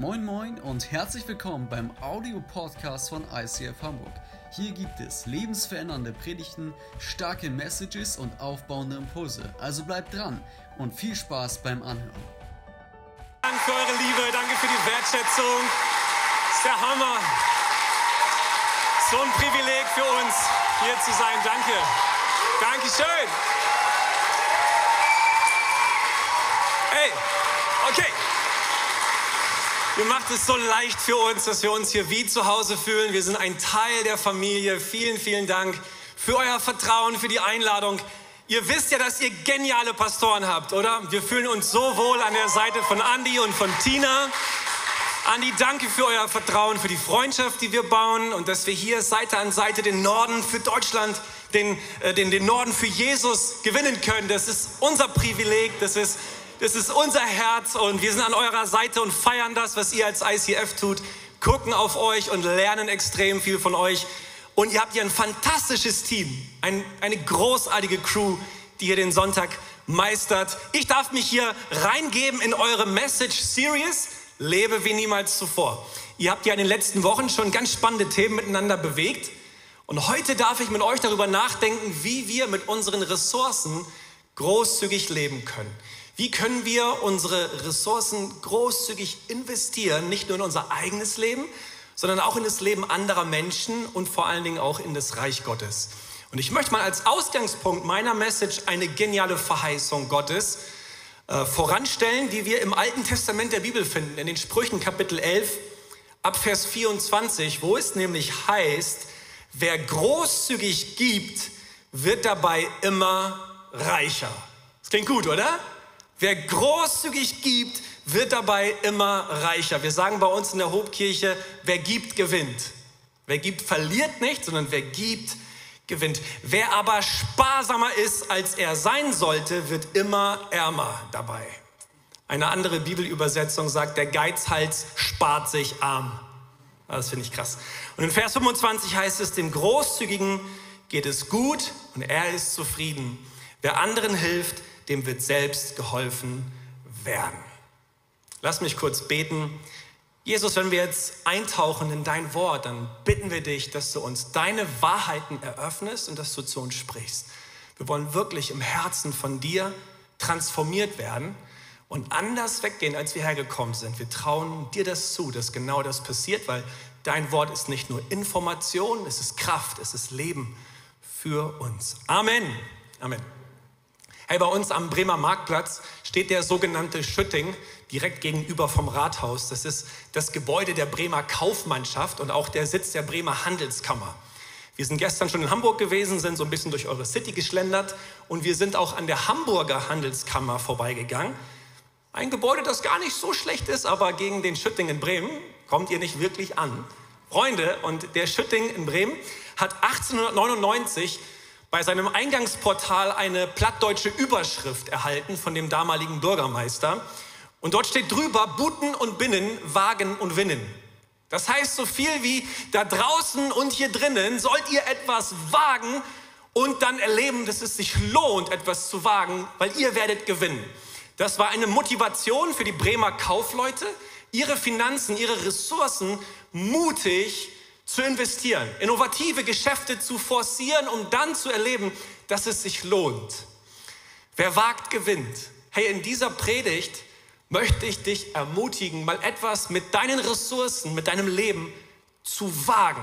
Moin Moin und herzlich willkommen beim Audio-Podcast von ICF Hamburg. Hier gibt es lebensverändernde Predigten, starke Messages und aufbauende Impulse. Also bleibt dran und viel Spaß beim Anhören. Danke für eure Liebe, danke für die Wertschätzung. Ist der Hammer. So ein Privileg für uns, hier zu sein. Danke. Dankeschön. Hey. Ihr macht es so leicht für uns, dass wir uns hier wie zu Hause fühlen. Wir sind ein Teil der Familie. Vielen, vielen Dank für euer Vertrauen, für die Einladung. Ihr wisst ja, dass ihr geniale Pastoren habt, oder? Wir fühlen uns so wohl an der Seite von Andy und von Tina. Andi, danke für euer Vertrauen, für die Freundschaft, die wir bauen und dass wir hier Seite an Seite den Norden für Deutschland, den, äh, den, den Norden für Jesus gewinnen können. Das ist unser Privileg, das ist das ist unser Herz und wir sind an eurer Seite und feiern das, was ihr als ICF tut, gucken auf euch und lernen extrem viel von euch. Und ihr habt hier ein fantastisches Team, ein, eine großartige Crew, die hier den Sonntag meistert. Ich darf mich hier reingeben in eure Message Series, lebe wie niemals zuvor. Ihr habt ja in den letzten Wochen schon ganz spannende Themen miteinander bewegt. Und heute darf ich mit euch darüber nachdenken, wie wir mit unseren Ressourcen großzügig leben können. Wie können wir unsere Ressourcen großzügig investieren, nicht nur in unser eigenes Leben, sondern auch in das Leben anderer Menschen und vor allen Dingen auch in das Reich Gottes. Und ich möchte mal als Ausgangspunkt meiner Message eine geniale Verheißung Gottes äh, voranstellen, die wir im Alten Testament der Bibel finden, in den Sprüchen Kapitel 11 ab Vers 24, wo es nämlich heißt, wer großzügig gibt, wird dabei immer reicher. Das klingt gut, oder? Wer großzügig gibt, wird dabei immer reicher. Wir sagen bei uns in der Hobkirche, wer gibt, gewinnt. Wer gibt, verliert nicht, sondern wer gibt, gewinnt. Wer aber sparsamer ist, als er sein sollte, wird immer ärmer dabei. Eine andere Bibelübersetzung sagt, der Geizhals spart sich arm. Das finde ich krass. Und in Vers 25 heißt es, dem Großzügigen geht es gut und er ist zufrieden. Wer anderen hilft, dem wird selbst geholfen werden. Lass mich kurz beten. Jesus, wenn wir jetzt eintauchen in dein Wort, dann bitten wir dich, dass du uns deine Wahrheiten eröffnest und dass du zu uns sprichst. Wir wollen wirklich im Herzen von dir transformiert werden und anders weggehen, als wir hergekommen sind. Wir trauen dir das zu, dass genau das passiert, weil dein Wort ist nicht nur Information, es ist Kraft, es ist Leben für uns. Amen. Amen. Hey, bei uns am Bremer Marktplatz steht der sogenannte Schütting direkt gegenüber vom Rathaus. Das ist das Gebäude der Bremer Kaufmannschaft und auch der Sitz der Bremer Handelskammer. Wir sind gestern schon in Hamburg gewesen, sind so ein bisschen durch eure City geschlendert und wir sind auch an der Hamburger Handelskammer vorbeigegangen. Ein Gebäude, das gar nicht so schlecht ist, aber gegen den Schütting in Bremen kommt ihr nicht wirklich an. Freunde, und der Schütting in Bremen hat 1899 bei seinem Eingangsportal eine plattdeutsche Überschrift erhalten von dem damaligen Bürgermeister. Und dort steht drüber, Buten und Binnen, Wagen und Winnen. Das heißt so viel wie, da draußen und hier drinnen sollt ihr etwas wagen und dann erleben, dass es sich lohnt, etwas zu wagen, weil ihr werdet gewinnen. Das war eine Motivation für die Bremer Kaufleute, ihre Finanzen, ihre Ressourcen mutig zu investieren, innovative Geschäfte zu forcieren, um dann zu erleben, dass es sich lohnt. Wer wagt, gewinnt. Hey, in dieser Predigt möchte ich dich ermutigen, mal etwas mit deinen Ressourcen, mit deinem Leben zu wagen.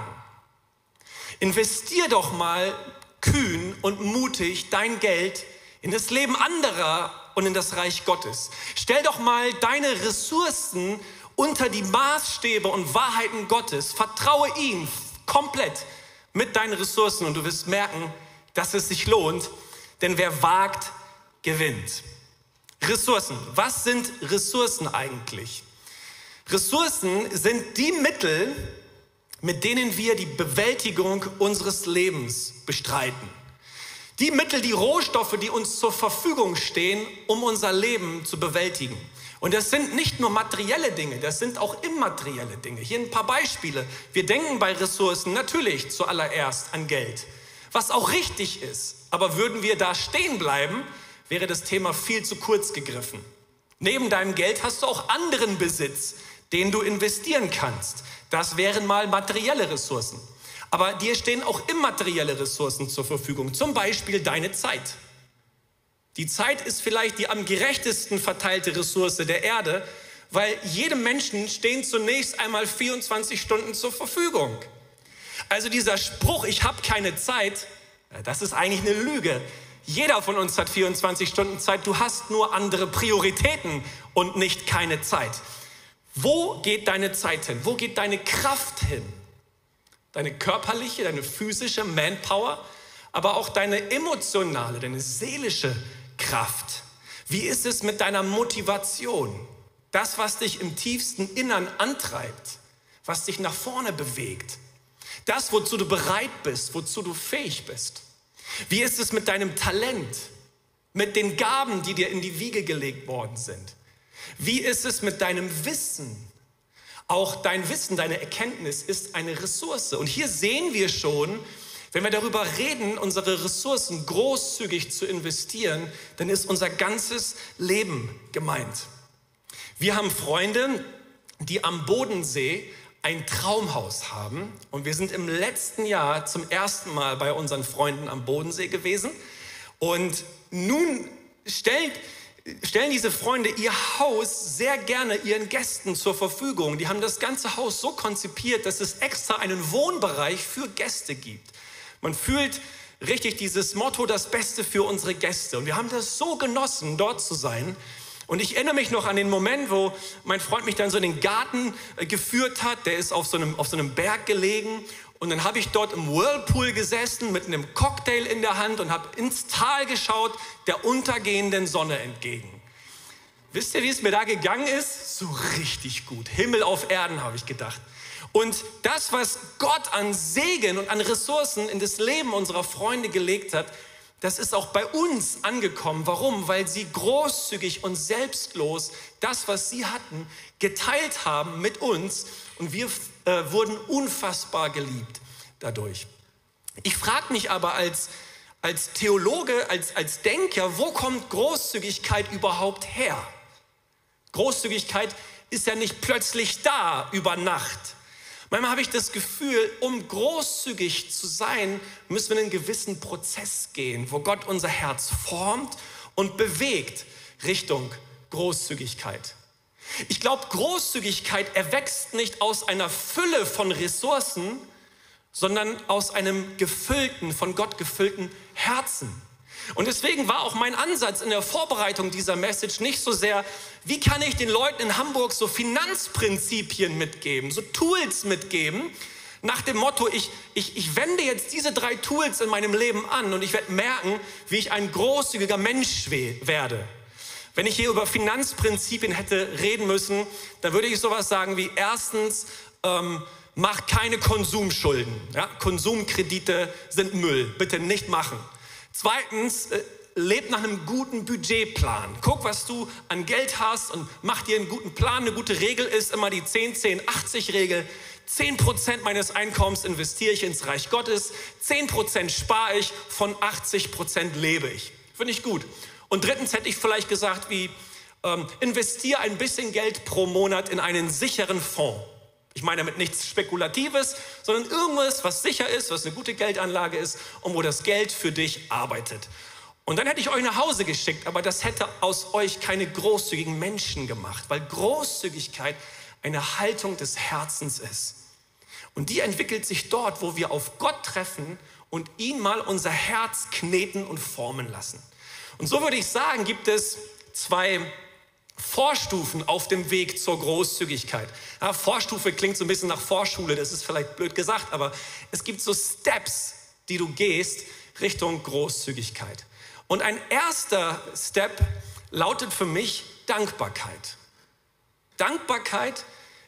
Investier doch mal kühn und mutig dein Geld in das Leben anderer und in das Reich Gottes. Stell doch mal deine Ressourcen unter die Maßstäbe und Wahrheiten Gottes. Vertraue ihm komplett mit deinen Ressourcen und du wirst merken, dass es sich lohnt, denn wer wagt, gewinnt. Ressourcen. Was sind Ressourcen eigentlich? Ressourcen sind die Mittel, mit denen wir die Bewältigung unseres Lebens bestreiten. Die Mittel, die Rohstoffe, die uns zur Verfügung stehen, um unser Leben zu bewältigen. Und das sind nicht nur materielle Dinge, das sind auch immaterielle Dinge. Hier ein paar Beispiele. Wir denken bei Ressourcen natürlich zuallererst an Geld, was auch richtig ist. Aber würden wir da stehen bleiben, wäre das Thema viel zu kurz gegriffen. Neben deinem Geld hast du auch anderen Besitz, den du investieren kannst. Das wären mal materielle Ressourcen. Aber dir stehen auch immaterielle Ressourcen zur Verfügung, zum Beispiel deine Zeit. Die Zeit ist vielleicht die am gerechtesten verteilte Ressource der Erde, weil jedem Menschen stehen zunächst einmal 24 Stunden zur Verfügung. Also dieser Spruch, ich habe keine Zeit, das ist eigentlich eine Lüge. Jeder von uns hat 24 Stunden Zeit, du hast nur andere Prioritäten und nicht keine Zeit. Wo geht deine Zeit hin? Wo geht deine Kraft hin? Deine körperliche, deine physische Manpower, aber auch deine emotionale, deine seelische Kraft. Wie ist es mit deiner Motivation? Das, was dich im tiefsten Innern antreibt, was dich nach vorne bewegt. Das, wozu du bereit bist, wozu du fähig bist. Wie ist es mit deinem Talent, mit den Gaben, die dir in die Wiege gelegt worden sind? Wie ist es mit deinem Wissen? Auch dein Wissen, deine Erkenntnis ist eine Ressource. Und hier sehen wir schon, wenn wir darüber reden, unsere Ressourcen großzügig zu investieren, dann ist unser ganzes Leben gemeint. Wir haben Freunde, die am Bodensee ein Traumhaus haben. Und wir sind im letzten Jahr zum ersten Mal bei unseren Freunden am Bodensee gewesen. Und nun stellt stellen diese Freunde ihr Haus sehr gerne ihren Gästen zur Verfügung. Die haben das ganze Haus so konzipiert, dass es extra einen Wohnbereich für Gäste gibt. Man fühlt richtig dieses Motto, das Beste für unsere Gäste. Und wir haben das so genossen, dort zu sein. Und ich erinnere mich noch an den Moment, wo mein Freund mich dann so in den Garten äh, geführt hat. Der ist auf so einem, auf so einem Berg gelegen und dann habe ich dort im Whirlpool gesessen mit einem Cocktail in der Hand und habe ins Tal geschaut, der untergehenden Sonne entgegen. Wisst ihr, wie es mir da gegangen ist? So richtig gut. Himmel auf Erden, habe ich gedacht. Und das, was Gott an Segen und an Ressourcen in das Leben unserer Freunde gelegt hat, das ist auch bei uns angekommen. Warum? Weil sie großzügig und selbstlos das, was sie hatten, geteilt haben mit uns und wir äh, wurden unfassbar geliebt dadurch. Ich frage mich aber als, als Theologe, als, als Denker, wo kommt Großzügigkeit überhaupt her? Großzügigkeit ist ja nicht plötzlich da über Nacht. Manchmal habe ich das Gefühl, um großzügig zu sein, müssen wir einen gewissen Prozess gehen, wo Gott unser Herz formt und bewegt Richtung Großzügigkeit. Ich glaube, Großzügigkeit erwächst nicht aus einer Fülle von Ressourcen, sondern aus einem gefüllten, von Gott gefüllten Herzen. Und deswegen war auch mein Ansatz in der Vorbereitung dieser Message nicht so sehr, wie kann ich den Leuten in Hamburg so Finanzprinzipien mitgeben, so Tools mitgeben, nach dem Motto, ich, ich, ich wende jetzt diese drei Tools in meinem Leben an und ich werde merken, wie ich ein großzügiger Mensch werde. Wenn ich hier über Finanzprinzipien hätte reden müssen, dann würde ich sowas sagen wie erstens, ähm, mach keine Konsumschulden. Ja? Konsumkredite sind Müll, bitte nicht machen. Zweitens, äh, leb nach einem guten Budgetplan. Guck, was du an Geld hast und mach dir einen guten Plan. Eine gute Regel ist immer die 10-10-80-Regel. 10% meines Einkommens investiere ich ins Reich Gottes, 10% spare ich, von 80% lebe ich. Finde ich gut. Und drittens hätte ich vielleicht gesagt, wie ähm, investiere ein bisschen Geld pro Monat in einen sicheren Fonds. Ich meine damit nichts Spekulatives, sondern irgendwas, was sicher ist, was eine gute Geldanlage ist und wo das Geld für dich arbeitet. Und dann hätte ich euch nach Hause geschickt, aber das hätte aus euch keine großzügigen Menschen gemacht, weil Großzügigkeit eine Haltung des Herzens ist. Und die entwickelt sich dort, wo wir auf Gott treffen und ihn mal unser Herz kneten und formen lassen. Und so würde ich sagen, gibt es zwei Vorstufen auf dem Weg zur Großzügigkeit. Ja, Vorstufe klingt so ein bisschen nach Vorschule, das ist vielleicht blöd gesagt, aber es gibt so Steps, die du gehst Richtung Großzügigkeit. Und ein erster Step lautet für mich Dankbarkeit. Dankbarkeit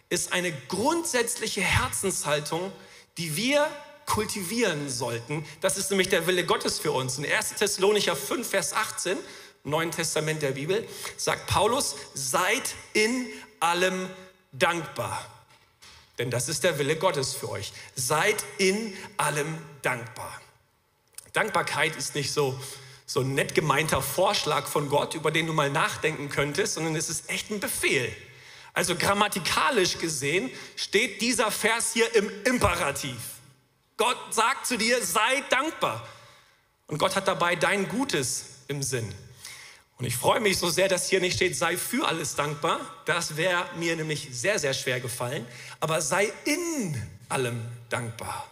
ist eine grundsätzliche Herzenshaltung, die wir kultivieren sollten. Das ist nämlich der Wille Gottes für uns. In 1. Thessalonicher 5, Vers 18, Neuen Testament der Bibel, sagt Paulus, seid in allem dankbar. Denn das ist der Wille Gottes für euch. Seid in allem dankbar. Dankbarkeit ist nicht so, so ein nett gemeinter Vorschlag von Gott, über den du mal nachdenken könntest, sondern es ist echt ein Befehl. Also grammatikalisch gesehen steht dieser Vers hier im Imperativ. Gott sagt zu dir, sei dankbar. Und Gott hat dabei dein Gutes im Sinn. Und ich freue mich so sehr, dass hier nicht steht, sei für alles dankbar. Das wäre mir nämlich sehr, sehr schwer gefallen. Aber sei in allem dankbar.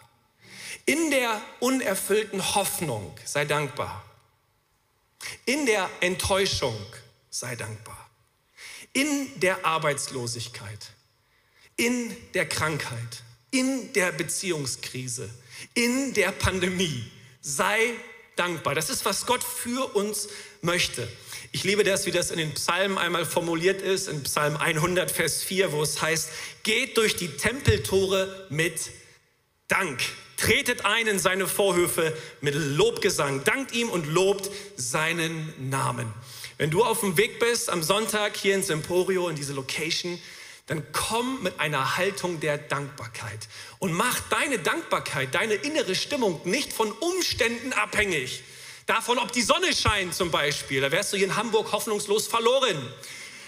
In der unerfüllten Hoffnung sei dankbar. In der Enttäuschung sei dankbar. In der Arbeitslosigkeit. In der Krankheit. In der Beziehungskrise. In der Pandemie. Sei dankbar. Das ist, was Gott für uns möchte. Ich liebe das, wie das in den Psalmen einmal formuliert ist, in Psalm 100, Vers 4, wo es heißt, geht durch die Tempeltore mit Dank. Tretet ein in seine Vorhöfe mit Lobgesang. Dankt ihm und lobt seinen Namen. Wenn du auf dem Weg bist am Sonntag hier ins Emporio, in diese Location, dann komm mit einer Haltung der Dankbarkeit und mach deine Dankbarkeit, deine innere Stimmung nicht von Umständen abhängig. Davon, ob die Sonne scheint zum Beispiel, da wärst du hier in Hamburg hoffnungslos verloren.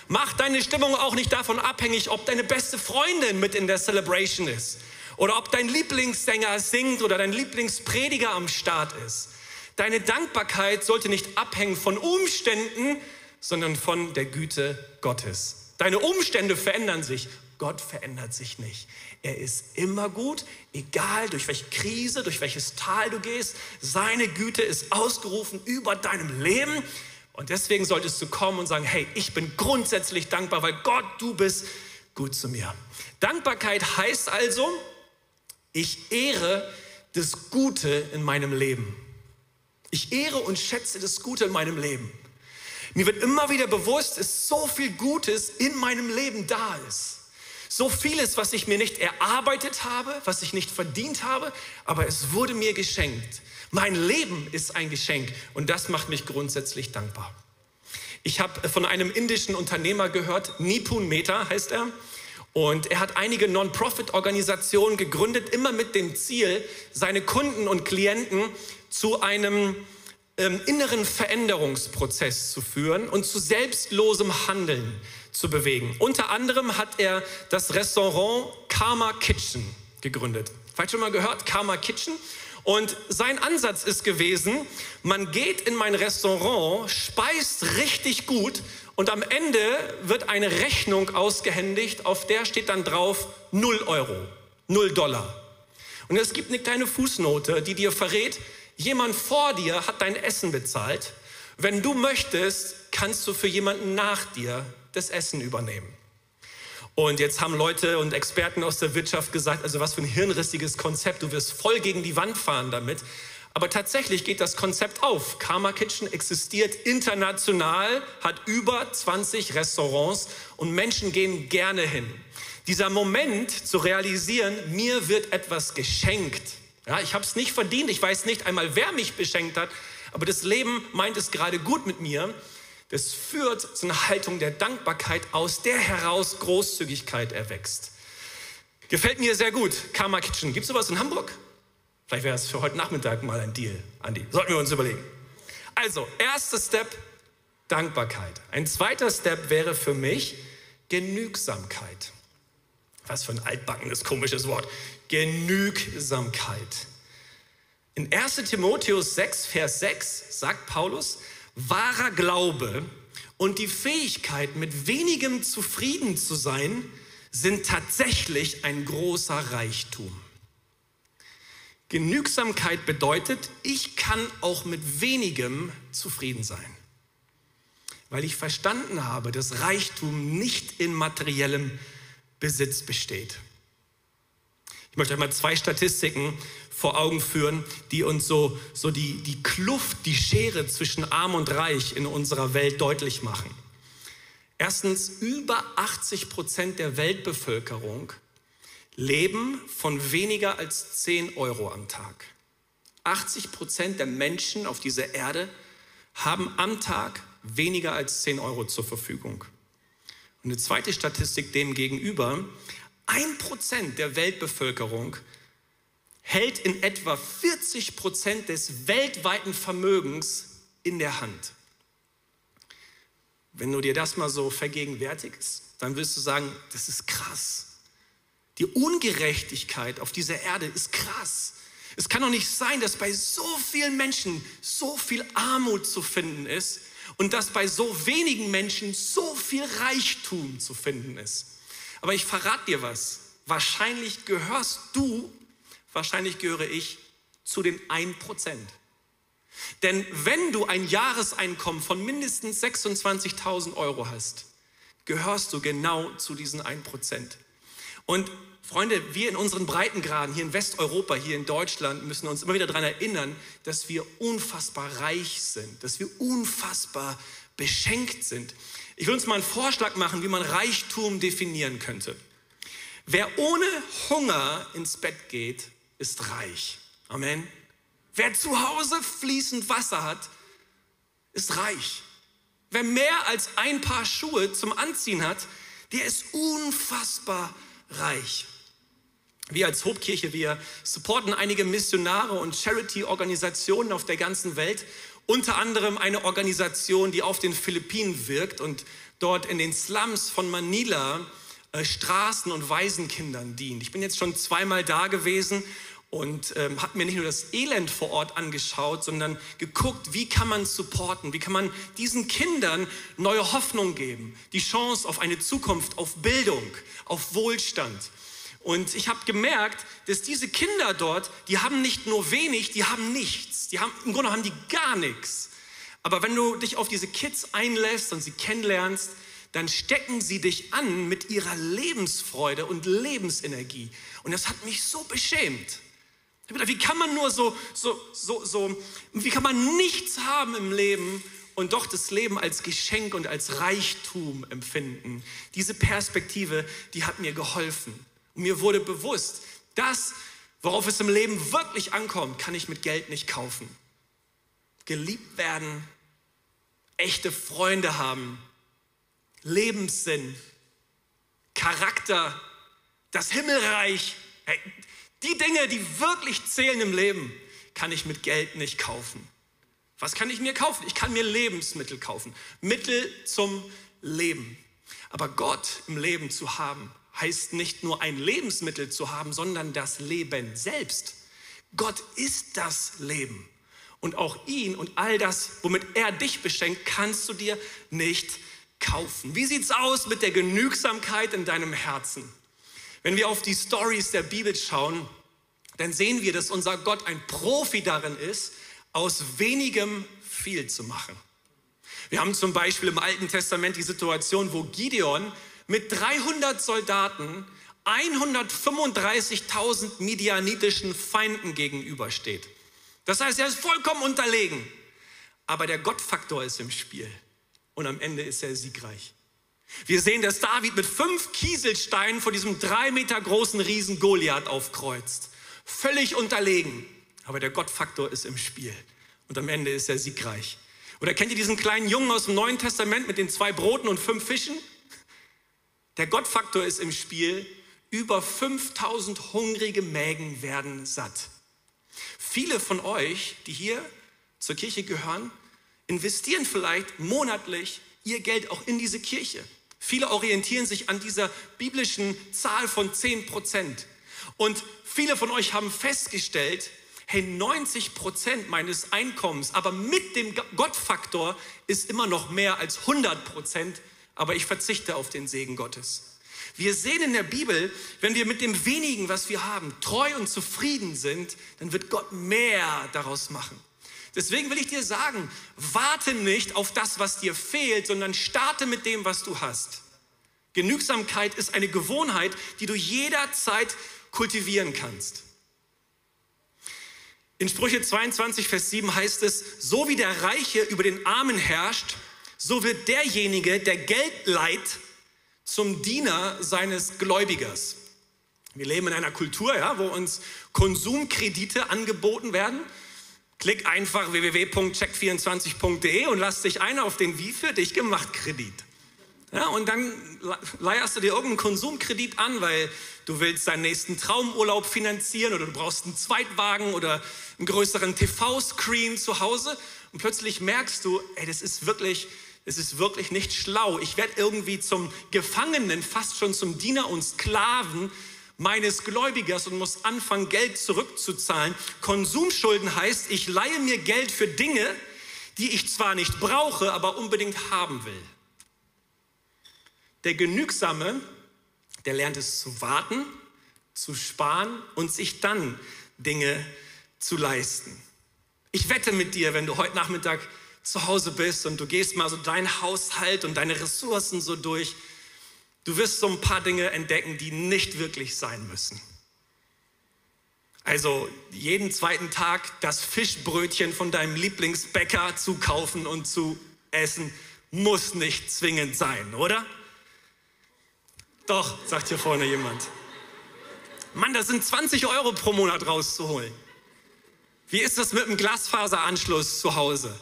Mach deine Stimmung auch nicht davon abhängig, ob deine beste Freundin mit in der Celebration ist oder ob dein Lieblingssänger singt oder dein Lieblingsprediger am Start ist. Deine Dankbarkeit sollte nicht abhängen von Umständen, sondern von der Güte Gottes. Deine Umstände verändern sich. Gott verändert sich nicht. Er ist immer gut, egal durch welche Krise, durch welches Tal du gehst. Seine Güte ist ausgerufen über deinem Leben. Und deswegen solltest du kommen und sagen, hey, ich bin grundsätzlich dankbar, weil Gott, du bist gut zu mir. Dankbarkeit heißt also, ich ehre das Gute in meinem Leben. Ich ehre und schätze das Gute in meinem Leben. Mir wird immer wieder bewusst, dass so viel Gutes in meinem Leben da ist. So vieles, was ich mir nicht erarbeitet habe, was ich nicht verdient habe, aber es wurde mir geschenkt. Mein Leben ist ein Geschenk und das macht mich grundsätzlich dankbar. Ich habe von einem indischen Unternehmer gehört, Nipun Mehta heißt er. Und er hat einige Non-Profit-Organisationen gegründet, immer mit dem Ziel, seine Kunden und Klienten zu einem ähm, inneren Veränderungsprozess zu führen und zu selbstlosem Handeln zu bewegen. Unter anderem hat er das Restaurant Karma Kitchen gegründet. Vielleicht schon mal gehört, Karma Kitchen. Und sein Ansatz ist gewesen, man geht in mein Restaurant, speist richtig gut und am Ende wird eine Rechnung ausgehändigt, auf der steht dann drauf 0 Euro, 0 Dollar. Und es gibt eine kleine Fußnote, die dir verrät, Jemand vor dir hat dein Essen bezahlt. Wenn du möchtest, kannst du für jemanden nach dir das Essen übernehmen. Und jetzt haben Leute und Experten aus der Wirtschaft gesagt, also was für ein hirnrissiges Konzept, du wirst voll gegen die Wand fahren damit. Aber tatsächlich geht das Konzept auf. Karma Kitchen existiert international, hat über 20 Restaurants und Menschen gehen gerne hin. Dieser Moment zu realisieren, mir wird etwas geschenkt, ja, ich habe es nicht verdient, ich weiß nicht einmal, wer mich beschenkt hat, aber das Leben meint es gerade gut mit mir. Das führt zu einer Haltung der Dankbarkeit, aus der heraus Großzügigkeit erwächst. Gefällt mir sehr gut. Karma Kitchen. Gibt es sowas in Hamburg? Vielleicht wäre es für heute Nachmittag mal ein Deal, Andi. Sollten wir uns überlegen. Also, erster Step, Dankbarkeit. Ein zweiter Step wäre für mich Genügsamkeit. Was für ein altbackenes, komisches Wort. Genügsamkeit. In 1 Timotheus 6, Vers 6 sagt Paulus, wahrer Glaube und die Fähigkeit, mit wenigem zufrieden zu sein, sind tatsächlich ein großer Reichtum. Genügsamkeit bedeutet, ich kann auch mit wenigem zufrieden sein, weil ich verstanden habe, dass Reichtum nicht in materiellem Besitz besteht. Ich möchte euch mal zwei Statistiken vor Augen führen, die uns so, so die, die Kluft, die Schere zwischen Arm und Reich in unserer Welt deutlich machen. Erstens, über 80 Prozent der Weltbevölkerung leben von weniger als 10 Euro am Tag. 80 Prozent der Menschen auf dieser Erde haben am Tag weniger als 10 Euro zur Verfügung. Und eine zweite Statistik dem gegenüber, ein Prozent der Weltbevölkerung hält in etwa 40 Prozent des weltweiten Vermögens in der Hand. Wenn du dir das mal so vergegenwärtigst, dann wirst du sagen, das ist krass. Die Ungerechtigkeit auf dieser Erde ist krass. Es kann doch nicht sein, dass bei so vielen Menschen so viel Armut zu finden ist und dass bei so wenigen Menschen so viel Reichtum zu finden ist. Aber ich verrate dir was. Wahrscheinlich gehörst du, wahrscheinlich gehöre ich zu den 1%. Denn wenn du ein Jahreseinkommen von mindestens 26.000 Euro hast, gehörst du genau zu diesen 1%. Und Freunde, wir in unseren Breitengraden hier in Westeuropa, hier in Deutschland, müssen uns immer wieder daran erinnern, dass wir unfassbar reich sind, dass wir unfassbar beschenkt sind. Ich will uns mal einen Vorschlag machen, wie man Reichtum definieren könnte. Wer ohne Hunger ins Bett geht, ist reich. Amen. Wer zu Hause fließend Wasser hat, ist reich. Wer mehr als ein Paar Schuhe zum Anziehen hat, der ist unfassbar reich. Wir als Hobkirche, wir supporten einige Missionare und Charity-Organisationen auf der ganzen Welt. Unter anderem eine Organisation, die auf den Philippinen wirkt und dort in den Slums von Manila äh, Straßen- und Waisenkindern dient. Ich bin jetzt schon zweimal da gewesen und ähm, habe mir nicht nur das Elend vor Ort angeschaut, sondern geguckt, wie kann man supporten, wie kann man diesen Kindern neue Hoffnung geben, die Chance auf eine Zukunft, auf Bildung, auf Wohlstand. Und ich habe gemerkt, dass diese Kinder dort, die haben nicht nur wenig, die haben nichts. Die haben, Im Grunde haben die gar nichts. Aber wenn du dich auf diese Kids einlässt und sie kennenlernst, dann stecken sie dich an mit ihrer Lebensfreude und Lebensenergie. Und das hat mich so beschämt. Wie kann man nur so, so, so, so, wie kann man nichts haben im Leben und doch das Leben als Geschenk und als Reichtum empfinden? Diese Perspektive, die hat mir geholfen. Und mir wurde bewusst, das, worauf es im Leben wirklich ankommt, kann ich mit Geld nicht kaufen. Geliebt werden, echte Freunde haben, Lebenssinn, Charakter, das Himmelreich. Die Dinge, die wirklich zählen im Leben, kann ich mit Geld nicht kaufen. Was kann ich mir kaufen? Ich kann mir Lebensmittel kaufen. Mittel zum Leben. Aber Gott im Leben zu haben, heißt nicht nur ein Lebensmittel zu haben, sondern das Leben selbst. Gott ist das Leben. Und auch ihn und all das, womit er dich beschenkt, kannst du dir nicht kaufen. Wie sieht's aus mit der Genügsamkeit in deinem Herzen? Wenn wir auf die Stories der Bibel schauen, dann sehen wir, dass unser Gott ein Profi darin ist, aus wenigem viel zu machen. Wir haben zum Beispiel im Alten Testament die Situation, wo Gideon mit 300 Soldaten 135.000 midianitischen Feinden gegenübersteht. Das heißt, er ist vollkommen unterlegen. Aber der Gottfaktor ist im Spiel. Und am Ende ist er siegreich. Wir sehen, dass David mit fünf Kieselsteinen vor diesem drei Meter großen Riesen Goliath aufkreuzt. Völlig unterlegen. Aber der Gottfaktor ist im Spiel. Und am Ende ist er siegreich. Oder kennt ihr diesen kleinen Jungen aus dem Neuen Testament mit den zwei Broten und fünf Fischen? Der Gottfaktor ist im Spiel. Über 5000 hungrige Mägen werden satt. Viele von euch, die hier zur Kirche gehören, investieren vielleicht monatlich ihr Geld auch in diese Kirche. Viele orientieren sich an dieser biblischen Zahl von 10 Prozent. Und viele von euch haben festgestellt, hey, 90 Prozent meines Einkommens, aber mit dem Gottfaktor ist immer noch mehr als 100 Prozent, aber ich verzichte auf den Segen Gottes. Wir sehen in der Bibel, wenn wir mit dem wenigen, was wir haben, treu und zufrieden sind, dann wird Gott mehr daraus machen. Deswegen will ich dir sagen, warte nicht auf das, was dir fehlt, sondern starte mit dem, was du hast. Genügsamkeit ist eine Gewohnheit, die du jederzeit kultivieren kannst. In Sprüche 22, Vers 7 heißt es, so wie der Reiche über den Armen herrscht, so wird derjenige, der Geld leiht, zum Diener seines Gläubigers. Wir leben in einer Kultur, ja, wo uns Konsumkredite angeboten werden. Klick einfach www.check24.de und lass dich ein auf den wie für dich gemacht Kredit. Ja, und dann leierst du dir irgendeinen Konsumkredit an, weil du willst deinen nächsten Traumurlaub finanzieren oder du brauchst einen Zweitwagen oder einen größeren TV-Screen zu Hause und plötzlich merkst du, ey, das ist wirklich, Es ist wirklich nicht schlau. Ich werde irgendwie zum Gefangenen, fast schon zum Diener und Sklaven meines Gläubigers und muss anfangen, Geld zurückzuzahlen. Konsumschulden heißt, ich leihe mir Geld für Dinge, die ich zwar nicht brauche, aber unbedingt haben will. Der Genügsame, der lernt es zu warten, zu sparen und sich dann Dinge zu leisten. Ich wette mit dir, wenn du heute Nachmittag zu Hause bist und du gehst mal so deinen Haushalt und deine Ressourcen so durch, du wirst so ein paar Dinge entdecken, die nicht wirklich sein müssen. Also jeden zweiten Tag das Fischbrötchen von deinem Lieblingsbäcker zu kaufen und zu essen, muss nicht zwingend sein, oder? Doch, sagt hier vorne jemand. Mann, das sind 20 Euro pro Monat rauszuholen. Wie ist das mit dem Glasfaseranschluss zu Hause?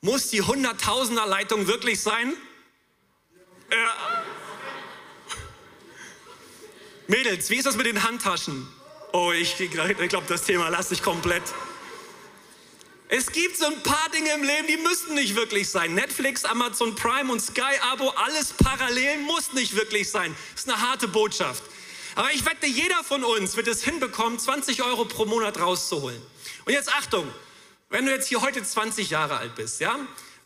Muss die Hunderttausender Leitung wirklich sein? Ja. Mädels, wie ist das mit den Handtaschen? Oh, ich, ich glaube, das Thema lasse ich komplett. Es gibt so ein paar Dinge im Leben, die müssen nicht wirklich sein. Netflix, Amazon Prime und Sky Abo, alles parallel muss nicht wirklich sein. Das ist eine harte Botschaft. Aber ich wette, jeder von uns wird es hinbekommen, 20 Euro pro Monat rauszuholen. Und jetzt Achtung, wenn du jetzt hier heute 20 Jahre alt bist, ja,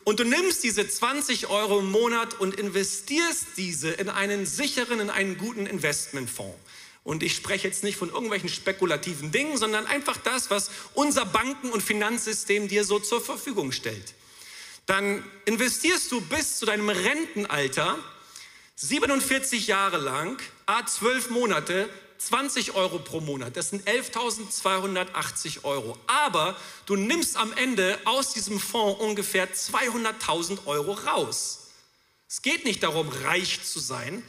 und du nimmst diese 20 Euro im Monat und investierst diese in einen sicheren, in einen guten Investmentfonds. Und ich spreche jetzt nicht von irgendwelchen spekulativen Dingen, sondern einfach das, was unser Banken- und Finanzsystem dir so zur Verfügung stellt. Dann investierst du bis zu deinem Rentenalter 47 Jahre lang, a 12 Monate, 20 Euro pro Monat. Das sind 11.280 Euro. Aber du nimmst am Ende aus diesem Fonds ungefähr 200.000 Euro raus. Es geht nicht darum, reich zu sein.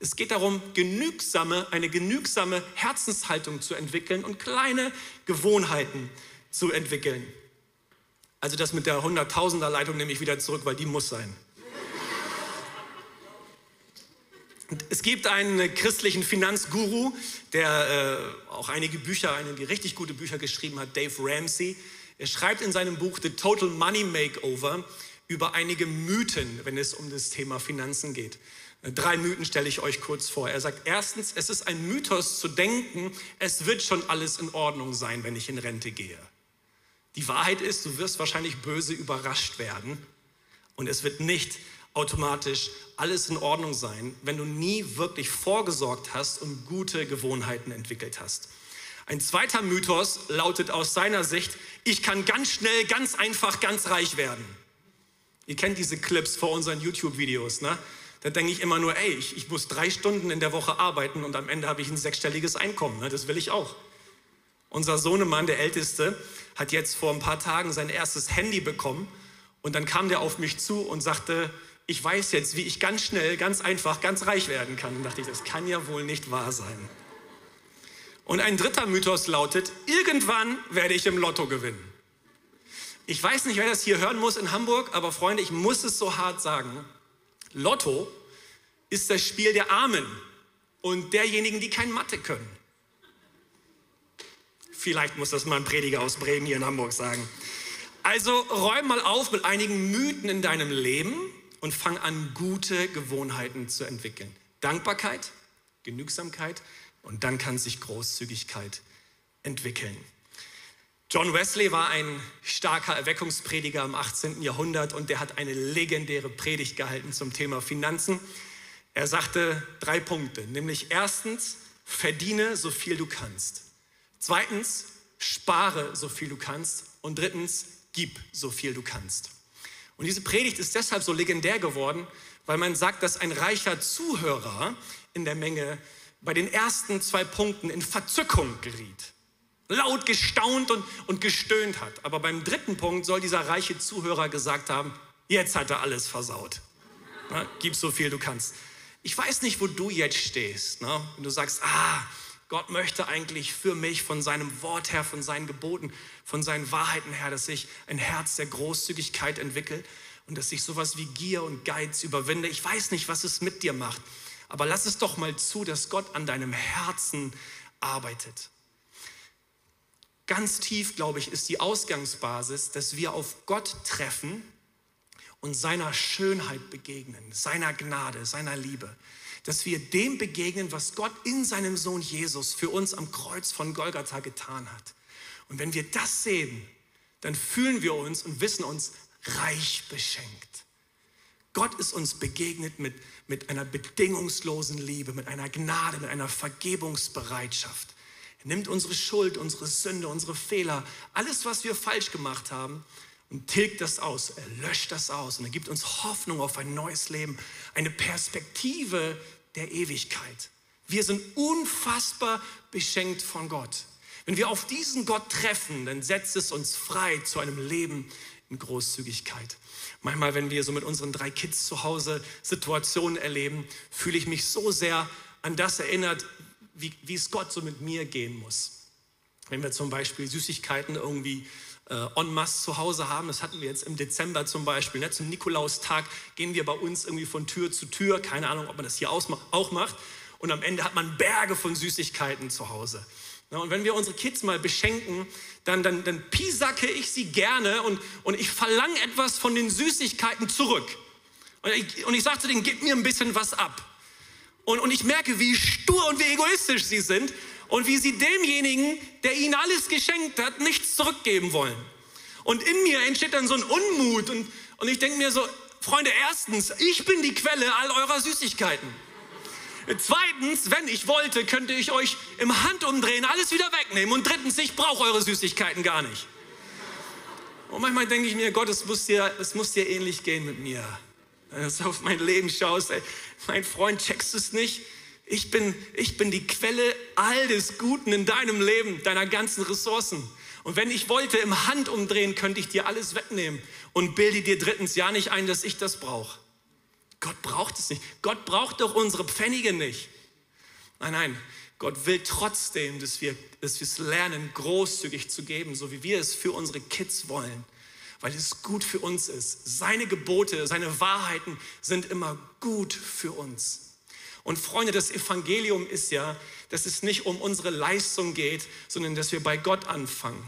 Es geht darum, genügsame, eine genügsame Herzenshaltung zu entwickeln und kleine Gewohnheiten zu entwickeln. Also das mit der 100.000er Leitung nehme ich wieder zurück, weil die muss sein. Es gibt einen christlichen Finanzguru, der äh, auch einige Bücher, einige richtig gute Bücher geschrieben hat, Dave Ramsey. Er schreibt in seinem Buch The Total Money Makeover über einige Mythen, wenn es um das Thema Finanzen geht. Drei Mythen stelle ich euch kurz vor. Er sagt erstens, es ist ein Mythos zu denken, es wird schon alles in Ordnung sein, wenn ich in Rente gehe. Die Wahrheit ist, du wirst wahrscheinlich böse überrascht werden und es wird nicht automatisch alles in Ordnung sein, wenn du nie wirklich vorgesorgt hast und gute Gewohnheiten entwickelt hast. Ein zweiter Mythos lautet aus seiner Sicht, ich kann ganz schnell, ganz einfach, ganz reich werden. Ihr kennt diese Clips vor unseren YouTube-Videos, ne? Da denke ich immer nur, ey, ich, ich, muss drei Stunden in der Woche arbeiten und am Ende habe ich ein sechsstelliges Einkommen. Ne? Das will ich auch. Unser Sohnemann, der Älteste, hat jetzt vor ein paar Tagen sein erstes Handy bekommen und dann kam der auf mich zu und sagte, ich weiß jetzt, wie ich ganz schnell, ganz einfach, ganz reich werden kann. Und dachte ich, das kann ja wohl nicht wahr sein. Und ein dritter Mythos lautet, irgendwann werde ich im Lotto gewinnen. Ich weiß nicht, wer das hier hören muss in Hamburg, aber Freunde, ich muss es so hart sagen. Lotto ist das Spiel der Armen und derjenigen, die kein Mathe können. Vielleicht muss das mal ein Prediger aus Bremen hier in Hamburg sagen. Also räum mal auf mit einigen Mythen in deinem Leben und fang an, gute Gewohnheiten zu entwickeln. Dankbarkeit, Genügsamkeit und dann kann sich Großzügigkeit entwickeln. John Wesley war ein starker Erweckungsprediger im 18. Jahrhundert und der hat eine legendäre Predigt gehalten zum Thema Finanzen. Er sagte drei Punkte, nämlich erstens, verdiene so viel du kannst. Zweitens, spare so viel du kannst. Und drittens, gib so viel du kannst. Und diese Predigt ist deshalb so legendär geworden, weil man sagt, dass ein reicher Zuhörer in der Menge bei den ersten zwei Punkten in Verzückung geriet. Laut gestaunt und, und gestöhnt hat. Aber beim dritten Punkt soll dieser reiche Zuhörer gesagt haben, jetzt hat er alles versaut. Na, gib so viel du kannst. Ich weiß nicht, wo du jetzt stehst. Ne? Wenn du sagst, ah, Gott möchte eigentlich für mich von seinem Wort her, von seinen Geboten, von seinen Wahrheiten her, dass ich ein Herz der Großzügigkeit entwickle und dass ich sowas wie Gier und Geiz überwinde. Ich weiß nicht, was es mit dir macht, aber lass es doch mal zu, dass Gott an deinem Herzen arbeitet. Ganz tief, glaube ich, ist die Ausgangsbasis, dass wir auf Gott treffen und seiner Schönheit begegnen, seiner Gnade, seiner Liebe. Dass wir dem begegnen, was Gott in seinem Sohn Jesus für uns am Kreuz von Golgatha getan hat. Und wenn wir das sehen, dann fühlen wir uns und wissen uns reich beschenkt. Gott ist uns begegnet mit, mit einer bedingungslosen Liebe, mit einer Gnade, mit einer Vergebungsbereitschaft. Er nimmt unsere Schuld, unsere Sünde, unsere Fehler, alles, was wir falsch gemacht haben und tilgt das aus. Er löscht das aus und er gibt uns Hoffnung auf ein neues Leben, eine Perspektive der Ewigkeit. Wir sind unfassbar beschenkt von Gott. Wenn wir auf diesen Gott treffen, dann setzt es uns frei zu einem Leben in Großzügigkeit. Manchmal, wenn wir so mit unseren drei Kids zu Hause Situationen erleben, fühle ich mich so sehr an das erinnert, wie, wie es Gott so mit mir gehen muss. Wenn wir zum Beispiel Süßigkeiten irgendwie äh, en masse zu Hause haben, das hatten wir jetzt im Dezember zum Beispiel, ne? zum Nikolaustag gehen wir bei uns irgendwie von Tür zu Tür, keine Ahnung, ob man das hier auch macht, und am Ende hat man Berge von Süßigkeiten zu Hause. Ja, und wenn wir unsere Kids mal beschenken, dann, dann, dann piesacke ich sie gerne und, und ich verlange etwas von den Süßigkeiten zurück. Und ich, und ich sage zu denen, gib mir ein bisschen was ab. Und, und ich merke, wie stur und wie egoistisch sie sind und wie sie demjenigen, der ihnen alles geschenkt hat, nichts zurückgeben wollen. Und in mir entsteht dann so ein Unmut und, und ich denke mir so, Freunde, erstens, ich bin die Quelle all eurer Süßigkeiten. Zweitens, wenn ich wollte, könnte ich euch im Handumdrehen alles wieder wegnehmen. Und drittens, ich brauche eure Süßigkeiten gar nicht. Und manchmal denke ich mir, Gott, es muss dir, es muss dir ähnlich gehen mit mir. Wenn du auf mein Leben schaust, ey, mein Freund, checkst du es nicht? Ich bin, ich bin die Quelle all des Guten in deinem Leben, deiner ganzen Ressourcen. Und wenn ich wollte im Handumdrehen, könnte ich dir alles wegnehmen und bilde dir drittens ja nicht ein, dass ich das brauche. Gott braucht es nicht. Gott braucht doch unsere Pfennige nicht. Nein, nein, Gott will trotzdem, dass wir, dass wir es lernen, großzügig zu geben, so wie wir es für unsere Kids wollen, weil es gut für uns ist. Seine Gebote, seine Wahrheiten sind immer gut für uns. Und Freunde, das Evangelium ist ja, dass es nicht um unsere Leistung geht, sondern dass wir bei Gott anfangen.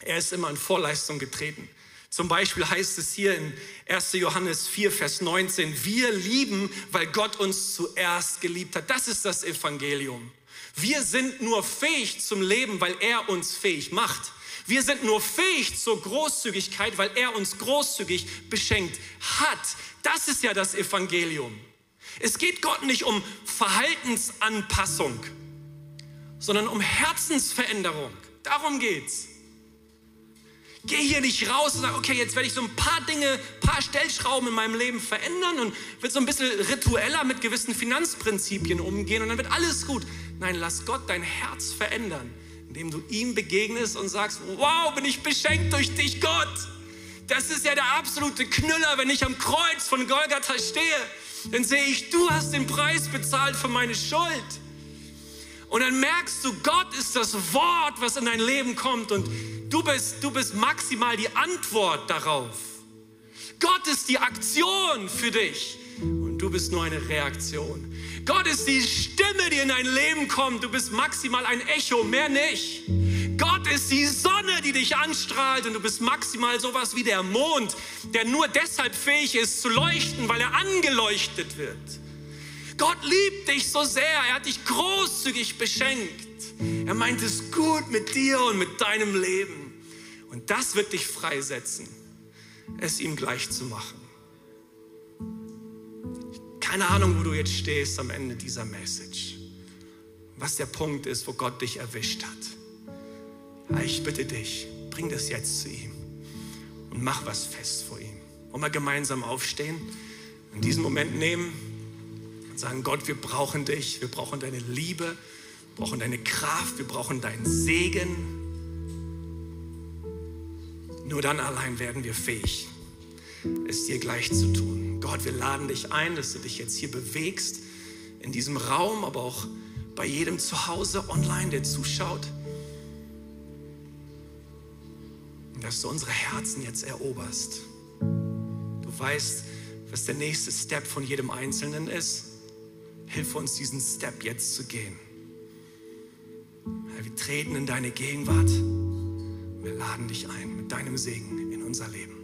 Er ist immer in Vorleistung getreten. Zum Beispiel heißt es hier in 1. Johannes 4, Vers 19, wir lieben, weil Gott uns zuerst geliebt hat. Das ist das Evangelium. Wir sind nur fähig zum Leben, weil er uns fähig macht. Wir sind nur fähig zur Großzügigkeit, weil er uns großzügig beschenkt hat. Das ist ja das Evangelium. Es geht Gott nicht um Verhaltensanpassung, sondern um Herzensveränderung. Darum geht's. Geh hier nicht raus und sag, okay, jetzt werde ich so ein paar Dinge, ein paar Stellschrauben in meinem Leben verändern und wird so ein bisschen ritueller mit gewissen Finanzprinzipien umgehen und dann wird alles gut. Nein, lass Gott dein Herz verändern, indem du ihm begegnest und sagst, wow, bin ich beschenkt durch dich, Gott. Das ist ja der absolute Knüller, wenn ich am Kreuz von Golgatha stehe. Dann sehe ich, du hast den Preis bezahlt für meine Schuld. Und dann merkst du, Gott ist das Wort, was in dein Leben kommt und du bist, du bist maximal die Antwort darauf. Gott ist die Aktion für dich und du bist nur eine Reaktion. Gott ist die Stimme, die in dein Leben kommt. Du bist maximal ein Echo, mehr nicht. Gott ist die Sonne, die dich anstrahlt und du bist maximal sowas wie der Mond, der nur deshalb fähig ist zu leuchten, weil er angeleuchtet wird. Gott liebt dich so sehr, er hat dich großzügig beschenkt. Er meint es gut mit dir und mit deinem Leben. Und das wird dich freisetzen, es ihm gleich zu machen. Keine Ahnung, wo du jetzt stehst am Ende dieser Message. Was der Punkt ist, wo Gott dich erwischt hat. Ich bitte dich, bring das jetzt zu ihm und mach was fest vor ihm. Wollen wir gemeinsam aufstehen, in diesem Moment nehmen und sagen, Gott, wir brauchen dich, wir brauchen deine Liebe, wir brauchen deine Kraft, wir brauchen deinen Segen. Nur dann allein werden wir fähig, es dir gleich zu tun. Gott, wir laden dich ein, dass du dich jetzt hier bewegst, in diesem Raum, aber auch bei jedem zu Hause online, der zuschaut. Dass du unsere Herzen jetzt eroberst. Du weißt, was der nächste Step von jedem Einzelnen ist. Hilf uns, diesen Step jetzt zu gehen. Wir treten in deine Gegenwart. Wir laden dich ein mit deinem Segen in unser Leben.